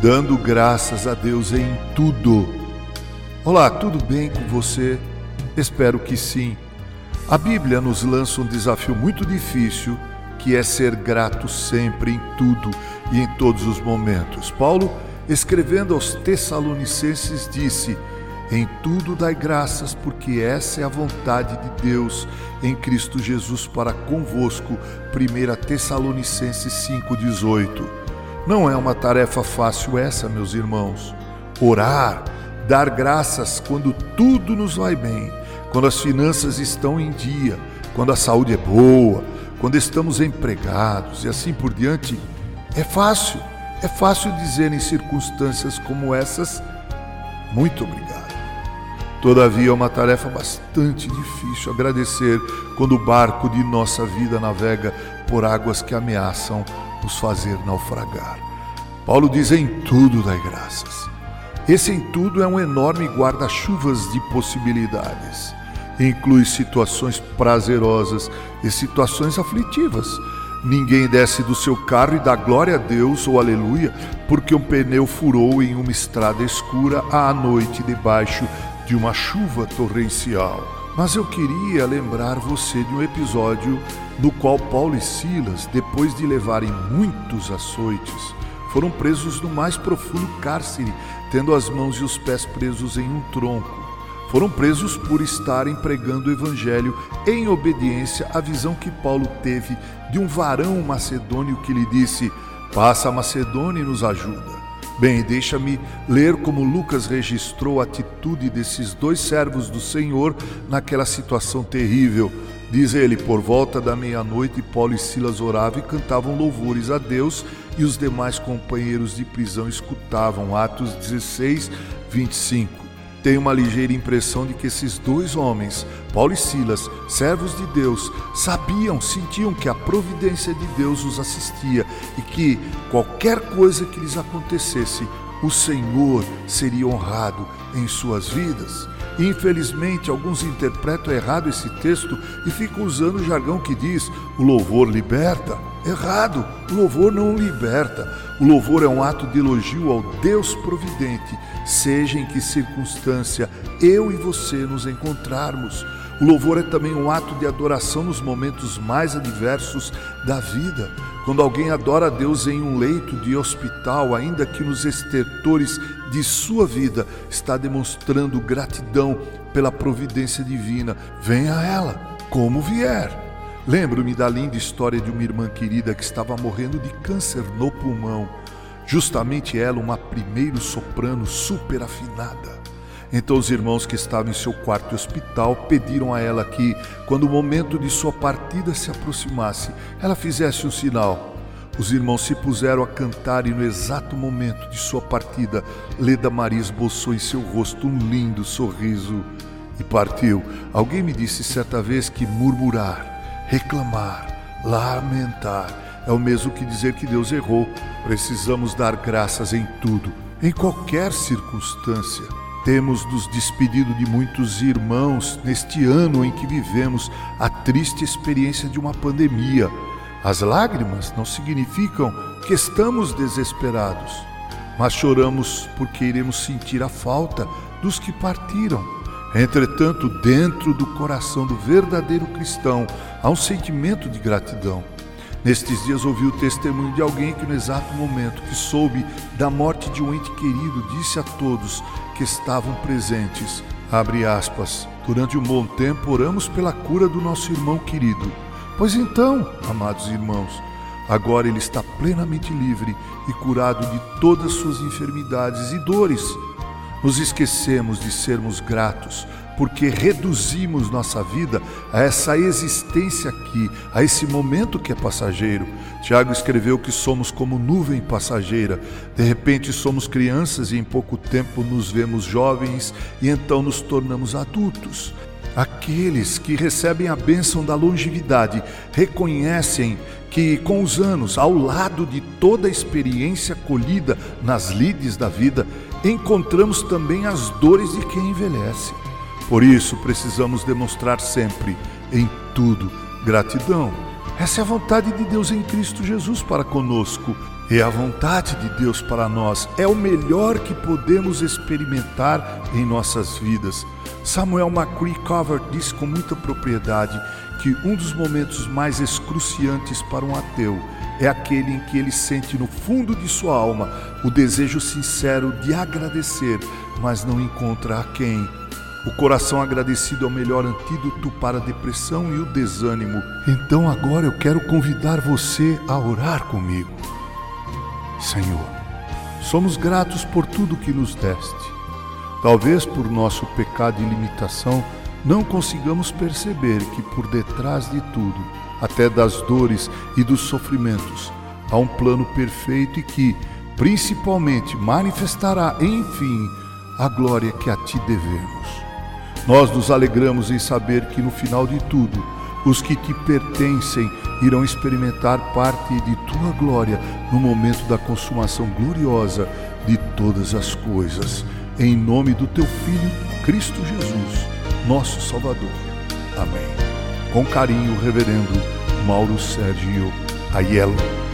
dando graças a Deus em tudo. Olá, tudo bem com você? Espero que sim. A Bíblia nos lança um desafio muito difícil, que é ser grato sempre em tudo e em todos os momentos. Paulo, escrevendo aos Tessalonicenses, disse: Em tudo dai graças, porque essa é a vontade de Deus em Cristo Jesus para convosco. 1 Tessalonicenses 5,18. Não é uma tarefa fácil essa, meus irmãos. Orar, dar graças quando tudo nos vai bem, quando as finanças estão em dia, quando a saúde é boa, quando estamos empregados e assim por diante, é fácil. É fácil dizer em circunstâncias como essas, muito obrigado. Todavia é uma tarefa bastante difícil agradecer quando o barco de nossa vida navega por águas que ameaçam fazer naufragar. Paulo diz: em tudo dai graças. Esse em tudo é um enorme guarda-chuvas de possibilidades. Inclui situações prazerosas e situações aflitivas. Ninguém desce do seu carro e dá glória a Deus ou aleluia porque um pneu furou em uma estrada escura à noite debaixo de uma chuva torrencial. Mas eu queria lembrar você de um episódio no qual Paulo e Silas, depois de levarem muitos açoites, foram presos no mais profundo cárcere, tendo as mãos e os pés presos em um tronco. Foram presos por estarem pregando o evangelho em obediência à visão que Paulo teve de um varão macedônio que lhe disse: Passa a Macedônia e nos ajuda. Bem, deixa-me ler como Lucas registrou a atitude desses dois servos do Senhor naquela situação terrível. Diz ele: Por volta da meia-noite, Paulo e Silas oravam e cantavam louvores a Deus, e os demais companheiros de prisão escutavam. Atos 16, 25 tenho uma ligeira impressão de que esses dois homens, Paulo e Silas, servos de Deus, sabiam, sentiam que a providência de Deus os assistia e que qualquer coisa que lhes acontecesse, o Senhor seria honrado em suas vidas. Infelizmente, alguns interpretam errado esse texto e ficam usando o jargão que diz: o louvor liberta. Errado, o louvor não liberta. O louvor é um ato de elogio ao Deus providente, seja em que circunstância eu e você nos encontrarmos. O louvor é também um ato de adoração nos momentos mais adversos da vida. Quando alguém adora a Deus em um leito de hospital, ainda que nos estertores de sua vida, está demonstrando gratidão pela providência divina. Venha a ela, como vier. Lembro-me da linda história de uma irmã querida que estava morrendo de câncer no pulmão. Justamente ela, uma primeiro soprano super afinada. Então os irmãos que estavam em seu quarto hospital pediram a ela que, quando o momento de sua partida se aproximasse, ela fizesse um sinal. Os irmãos se puseram a cantar e no exato momento de sua partida, Leda Maria esboçou em seu rosto um lindo sorriso e partiu. Alguém me disse certa vez que murmurar, reclamar, lamentar é o mesmo que dizer que Deus errou. Precisamos dar graças em tudo, em qualquer circunstância. Temos nos despedido de muitos irmãos neste ano em que vivemos a triste experiência de uma pandemia. As lágrimas não significam que estamos desesperados, mas choramos porque iremos sentir a falta dos que partiram. Entretanto, dentro do coração do verdadeiro cristão há um sentimento de gratidão. Nestes dias ouvi o testemunho de alguém que, no exato momento que soube da morte de um ente querido, disse a todos que estavam presentes, aspas, durante um bom tempo oramos pela cura do nosso irmão querido. Pois então, amados irmãos, agora ele está plenamente livre e curado de todas suas enfermidades e dores. Nos esquecemos de sermos gratos porque reduzimos nossa vida a essa existência aqui, a esse momento que é passageiro. Tiago escreveu que somos como nuvem passageira. De repente somos crianças e em pouco tempo nos vemos jovens e então nos tornamos adultos. Aqueles que recebem a bênção da longevidade reconhecem que, com os anos, ao lado de toda a experiência colhida nas lides da vida, encontramos também as dores de quem envelhece. Por isso, precisamos demonstrar sempre, em tudo, gratidão. Essa é a vontade de Deus em Cristo Jesus para conosco. É a vontade de Deus para nós. É o melhor que podemos experimentar em nossas vidas. Samuel McCree Covert disse com muita propriedade que um dos momentos mais excruciantes para um ateu é aquele em que ele sente no fundo de sua alma o desejo sincero de agradecer, mas não encontra a quem. O coração agradecido é o melhor antídoto para a depressão e o desânimo. Então agora eu quero convidar você a orar comigo. Senhor, somos gratos por tudo que nos deste. Talvez por nosso pecado e limitação não consigamos perceber que por detrás de tudo, até das dores e dos sofrimentos, há um plano perfeito e que, principalmente, manifestará, enfim, a glória que a ti devemos. Nós nos alegramos em saber que no final de tudo, os que te pertencem irão experimentar parte de tua glória no momento da consumação gloriosa de todas as coisas. Em nome do teu Filho, Cristo Jesus, nosso Salvador. Amém. Com carinho, Reverendo Mauro Sérgio Aiello.